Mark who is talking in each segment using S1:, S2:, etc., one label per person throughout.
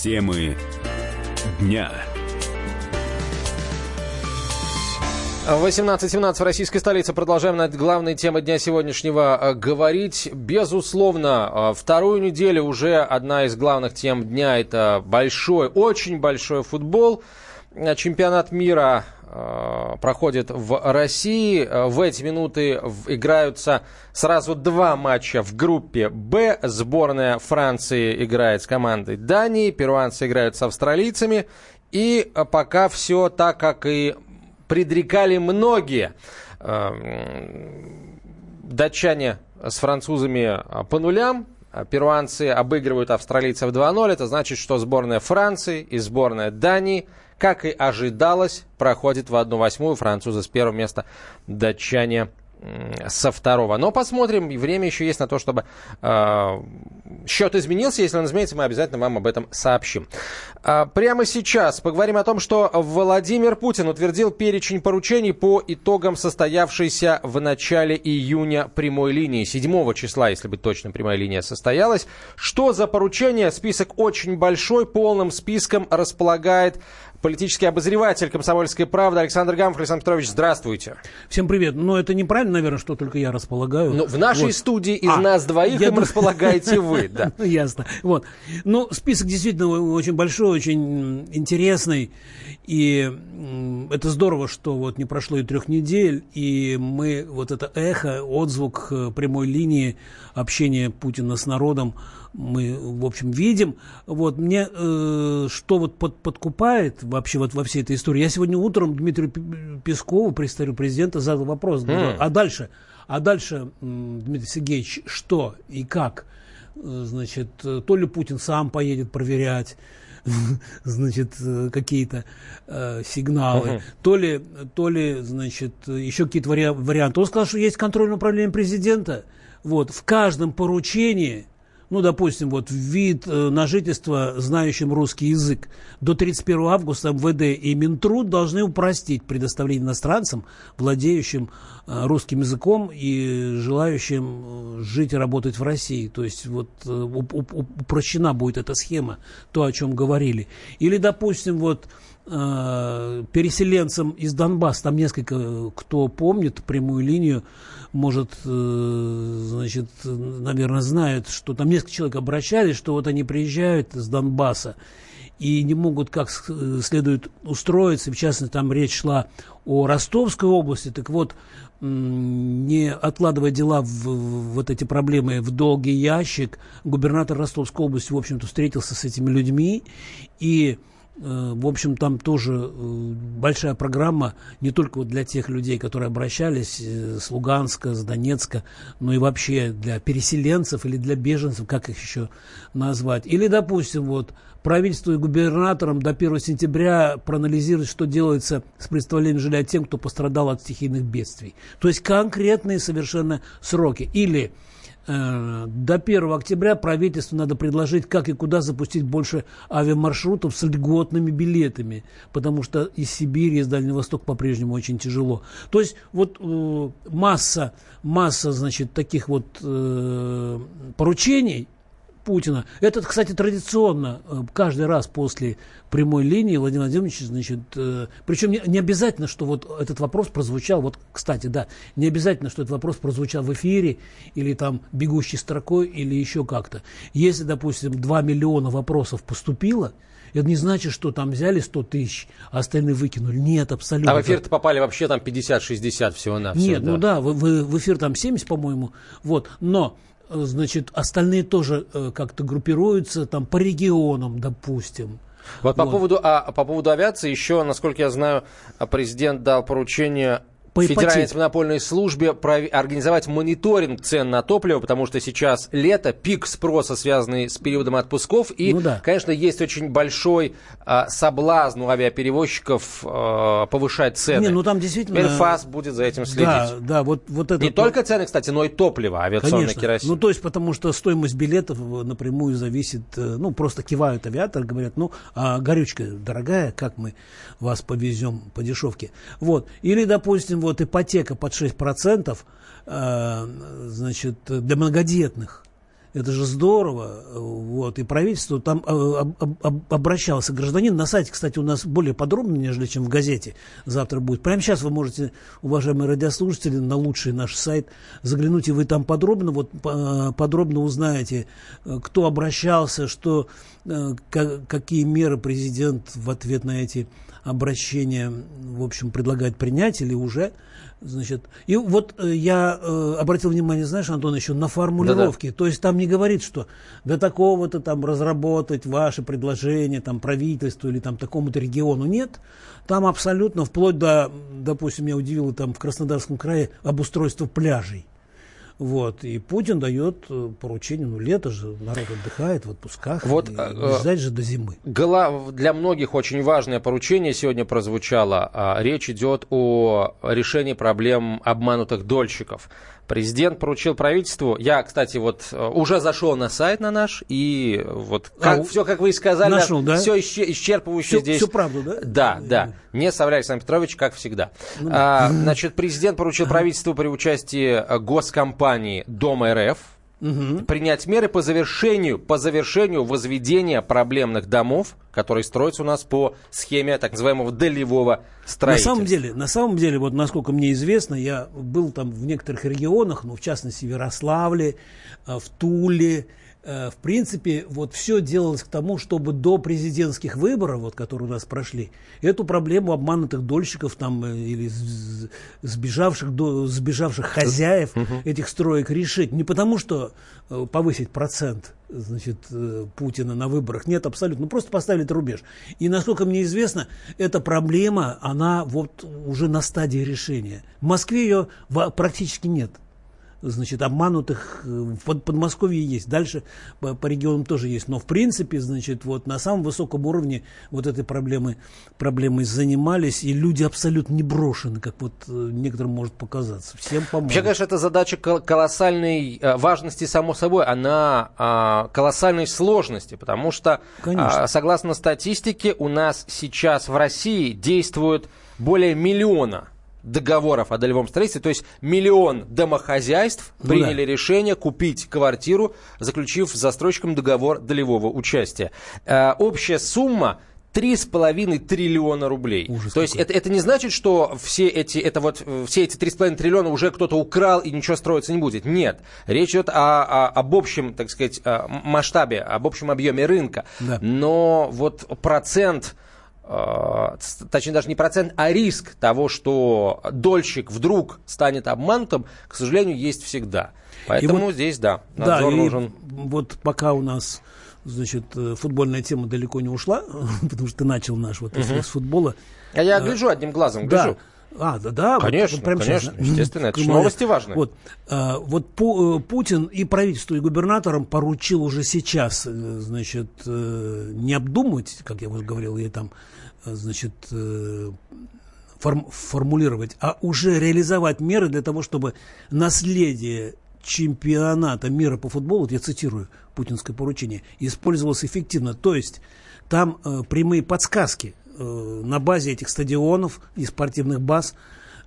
S1: Темы дня.
S2: 18.17 в российской столице. Продолжаем над главной темой дня сегодняшнего э, говорить. Безусловно, э, вторую неделю уже одна из главных тем дня – это большой, очень большой футбол. Э, чемпионат мира проходит в России. В эти минуты играются сразу два матча в группе «Б». Сборная Франции играет с командой Дании, перуанцы играют с австралийцами. И пока все так, как и предрекали многие. Эм, датчане с французами по нулям, перуанцы обыгрывают австралийцев 2-0. Это значит, что сборная Франции и сборная Дании, как и ожидалось, проходит в 1-8. Французы с первого места, датчане со второго. Но посмотрим, время еще есть на то, чтобы э, счет изменился. Если он изменится, мы обязательно вам об этом сообщим. А, прямо сейчас поговорим о том, что Владимир Путин утвердил перечень поручений по итогам состоявшейся в начале июня прямой линии. 7 числа, если быть точным, прямая линия состоялась. Что за поручение? Список очень большой. Полным списком располагает политический обозреватель «Комсомольской правды» Александр Гамов. Александр Петрович, здравствуйте.
S3: Всем привет. Ну, это неправильно, наверное, что только я располагаю.
S2: Ну, в нашей вот. студии из а, нас двоих им располагаете вы, да.
S3: Ну, ясно. Вот. Ну, список действительно очень большой, очень интересный. И это здорово, что вот не прошло и трех недель, и мы вот это эхо, отзвук э, прямой линии общения Путина с народом мы, в общем, видим. Вот мне э, что вот под, подкупает вообще вот во всей этой истории. Я сегодня утром Дмитрию Пескову, представителю президента, задал вопрос. Говорю, mm. а дальше? А дальше, Дмитрий Сергеевич, что и как? Э, значит, то ли Путин сам поедет проверять, значит, э, какие-то э, сигналы, uh-huh. то ли, то ли, значит, еще какие-то вари- варианты. Он сказал, что есть контрольное управление президента. Вот, в каждом поручении ну, допустим, вот вид э, на жительство, знающим русский язык, до 31 августа МВД и Минтруд должны упростить предоставление иностранцам, владеющим русским языком и желающим э, жить и работать в России. То есть вот упрощена будет эта схема, то, о чем говорили. Или, допустим, вот переселенцам из Донбасса, там несколько, кто помнит прямую линию, может, э, значит, наверное, знают, что там несколько человек обращались, что вот они приезжают с Донбасса и не могут как следует устроиться. В частности, там речь шла о Ростовской области. Так вот, не откладывая дела в, в вот эти проблемы в долгий ящик, губернатор Ростовской области, в общем-то, встретился с этими людьми и Э, в общем, там тоже э, большая программа не только вот для тех людей, которые обращались э, с Луганска, с Донецка, но и вообще для переселенцев или для беженцев, как их еще назвать. Или, допустим, вот правительству и губернаторам до 1 сентября проанализировать, что делается с представлением жилья тем, кто пострадал от стихийных бедствий. То есть конкретные совершенно сроки. Или Э, до 1 октября правительству надо предложить, как и куда запустить больше авиамаршрутов с льготными билетами, потому что из Сибири, из Дальнего Востока по-прежнему очень тяжело. То есть вот э, масса, масса, значит, таких вот э, поручений, Путина. Это, кстати, традиционно э, каждый раз после прямой линии Владимир Владимирович, значит, э, причем не, не обязательно, что вот этот вопрос прозвучал, вот, кстати, да, не обязательно, что этот вопрос прозвучал в эфире или там бегущей строкой или еще как-то. Если, допустим, 2 миллиона вопросов поступило, это не значит, что там взяли 100 тысяч, а остальные выкинули. Нет, абсолютно.
S2: А в эфир-то попали вообще там 50-60 всего на.
S3: Нет, да. ну да, в, в, в эфир там 70, по-моему. Вот, но значит, остальные тоже э, как-то группируются там по регионам, допустим.
S2: Вот, вот. По, поводу, а, по поводу авиации еще, насколько я знаю, президент дал поручение по Федеральной антимонопольной службе организовать мониторинг цен на топливо, потому что сейчас лето, пик спроса, связанный с периодом отпусков, и, ну, да. конечно, есть очень большой а, соблазн у авиаперевозчиков а, повышать цены. Не,
S3: ну там действительно...
S2: Мерфас будет за этим следить. Да,
S3: да, вот, вот это...
S2: Не только цены, кстати, но и топливо, авиационный
S3: конечно.
S2: керосин.
S3: Ну, то есть, потому что стоимость билетов напрямую зависит, э, ну, просто кивают авиаторы, говорят, ну, а горючка дорогая, как мы вас повезем по дешевке. Вот. Или, допустим, вот ипотека под 6%, э, значит, для многодетных. Это же здорово. Вот. И правительство там э, обращался гражданин. На сайте, кстати, у нас более подробно, нежели чем в газете завтра будет. Прямо сейчас вы можете, уважаемые радиослушатели, на лучший наш сайт заглянуть, и вы там подробно, вот, подробно узнаете, э, кто обращался, что, э, какие меры президент в ответ на эти обращения, в общем, предлагает принять или уже Значит, и вот э, я э, обратил внимание, знаешь, Антон, еще на формулировки. Да-да. То есть там не говорит, что до такого-то там разработать ваши предложения там правительству или там такому-то региону. Нет. Там абсолютно вплоть до, допустим, меня удивило там в Краснодарском крае обустройство пляжей. Вот. И Путин дает э, поручение, ну лето же, народ отдыхает в отпусках,
S2: вот,
S3: и, э, ждать же до зимы.
S2: Для многих очень важное поручение сегодня прозвучало. А, речь идет о решении проблем обманутых дольщиков. Президент поручил правительству. Я, кстати, вот э, уже зашел на сайт на наш, и вот как, а, все, как вы и сказали, нашел, да? все исчерпывающе
S3: все,
S2: здесь.
S3: Всю правду, да?
S2: Да, да. Не Савля Александр Петрович, как всегда. Ну, а, значит, президент поручил правительству при участии э, госкомпании Дом РФ, угу. принять меры по завершению, по завершению возведения проблемных домов, которые строятся у нас по схеме так называемого долевого строительства.
S3: На самом деле, на самом деле, вот насколько мне известно, я был там в некоторых регионах, ну, в частности, в Ярославле, э, в Туле, в принципе, вот все делалось к тому, чтобы до президентских выборов, вот, которые у нас прошли, эту проблему обманутых дольщиков там, э, или сбежавших, до, сбежавших хозяев этих строек решить. Не потому, что э, повысить процент значит, Путина на выборах. Нет, абсолютно. Ну, просто поставили рубеж. И, насколько мне известно, эта проблема, она вот уже на стадии решения. В Москве ее практически нет значит, обманутых в Подмосковье есть, дальше по, по регионам тоже есть, но в принципе, значит, вот на самом высоком уровне вот этой проблемы, проблемой занимались, и люди абсолютно не брошены, как вот э, некоторым может показаться. Всем помогут.
S2: Вообще, конечно, эта задача колоссальной э, важности, само собой, она а, колоссальной сложности, потому что, конечно. согласно статистике, у нас сейчас в России действует более миллиона договоров о долевом строительстве, то есть миллион домохозяйств ну приняли да. решение купить квартиру, заключив с застройщиком договор долевого участия. Э, общая сумма три с половиной триллиона рублей. Ужас То есть это, это не значит, что все эти, это вот, все эти три с половиной триллиона уже кто-то украл и ничего строиться не будет. Нет. Речь идет о, о, об общем, так сказать, э, масштабе, об общем объеме рынка. Да. Но вот процент Э, точнее даже не процент, а риск того, что дольщик вдруг станет обманутым, к сожалению, есть всегда. Поэтому вот, здесь, да,
S3: надзор да, нужен. Вот пока у нас значит, э, футбольная тема далеко не ушла, потому что ты начал наш вот угу. с футбола.
S2: А я гляжу одним глазом, гляжу.
S3: Да. А, да, да.
S2: Конечно, вот, прямо конечно, сейчас, естественно, это новости важные.
S3: Вот, а, вот Пу, Путин и правительству, и губернаторам поручил уже сейчас, значит, не обдумывать, как я уже говорил, и там значит, э, форм, формулировать, а уже реализовать меры для того, чтобы наследие чемпионата мира по футболу, вот я цитирую путинское поручение, использовалось эффективно. То есть там э, прямые подсказки э, на базе этих стадионов и спортивных баз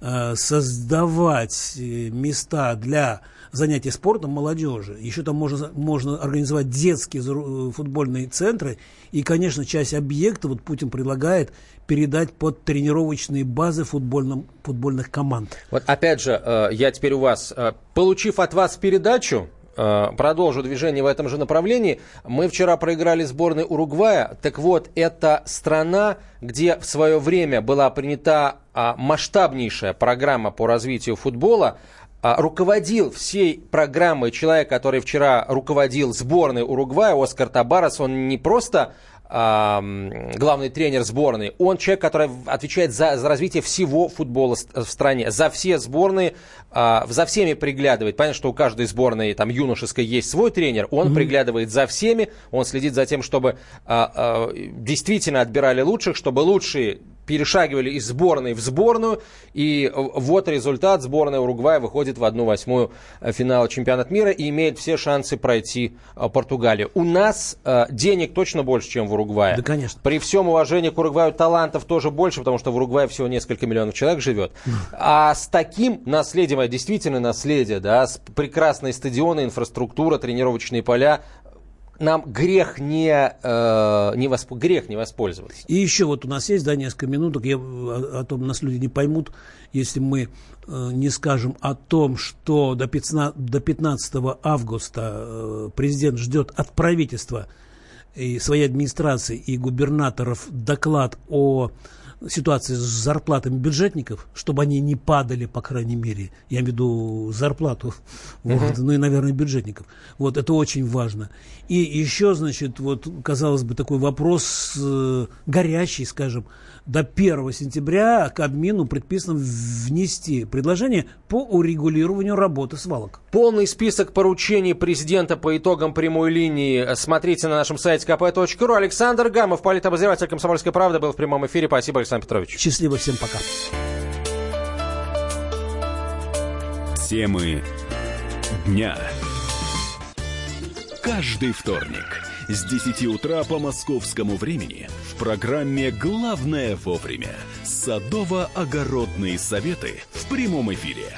S3: э, создавать э, места для занятий спортом молодежи. Еще там можно, можно организовать детские э, футбольные центры. И, конечно, часть объекта вот Путин предлагает передать под тренировочные базы футбольным, футбольных команд.
S2: Вот опять же, э, я теперь у вас, э, получив от вас передачу, продолжу движение в этом же направлении. Мы вчера проиграли сборной Уругвая. Так вот, это страна, где в свое время была принята а, масштабнейшая программа по развитию футбола. А, руководил всей программой человек, который вчера руководил сборной Уругвая, Оскар Табарас, он не просто главный тренер сборной, он человек, который отвечает за, за развитие всего футбола в стране, за все сборные, а, за всеми приглядывает. Понятно, что у каждой сборной там юношеской есть свой тренер, он mm-hmm. приглядывает за всеми, он следит за тем, чтобы а, действительно отбирали лучших, чтобы лучшие перешагивали из сборной в сборную, и вот результат. Сборная Уругвая выходит в одну восьмую э, финала чемпионата мира и имеет все шансы пройти э, Португалию. У нас э, денег точно больше, чем в Уругвае.
S3: Да, конечно.
S2: При всем уважении к Уругваю талантов тоже больше, потому что в Уругвае всего несколько миллионов человек живет. А с таким наследием, а действительно наследие, да, с прекрасной стадионы, инфраструктура, тренировочные поля, нам грех не, э, не, восп... грех не воспользоваться.
S3: И еще вот у нас есть, да, несколько минуток, я, о, о том нас люди не поймут, если мы э, не скажем о том, что до 15, до 15 августа э, президент ждет от правительства и своей администрации и губернаторов доклад о ситуации с зарплатами бюджетников, чтобы они не падали, по крайней мере, я имею в виду зарплату, uh-huh. вот, ну и, наверное, бюджетников. Вот это очень важно. И еще, значит, вот, казалось бы, такой вопрос э, горячий, скажем, до 1 сентября к админу предписано внести предложение по урегулированию работы свалок.
S2: Полный список поручений президента по итогам прямой линии смотрите на нашем сайте kp.ru. Александр Гамов, политобозреватель «Комсомольской правды», был в прямом эфире. Спасибо, Александр Петрович.
S3: Счастливо, всем пока.
S1: Темы дня. Каждый вторник с 10 утра по московскому времени в программе «Главное вовремя» садово-огородные советы в прямом эфире.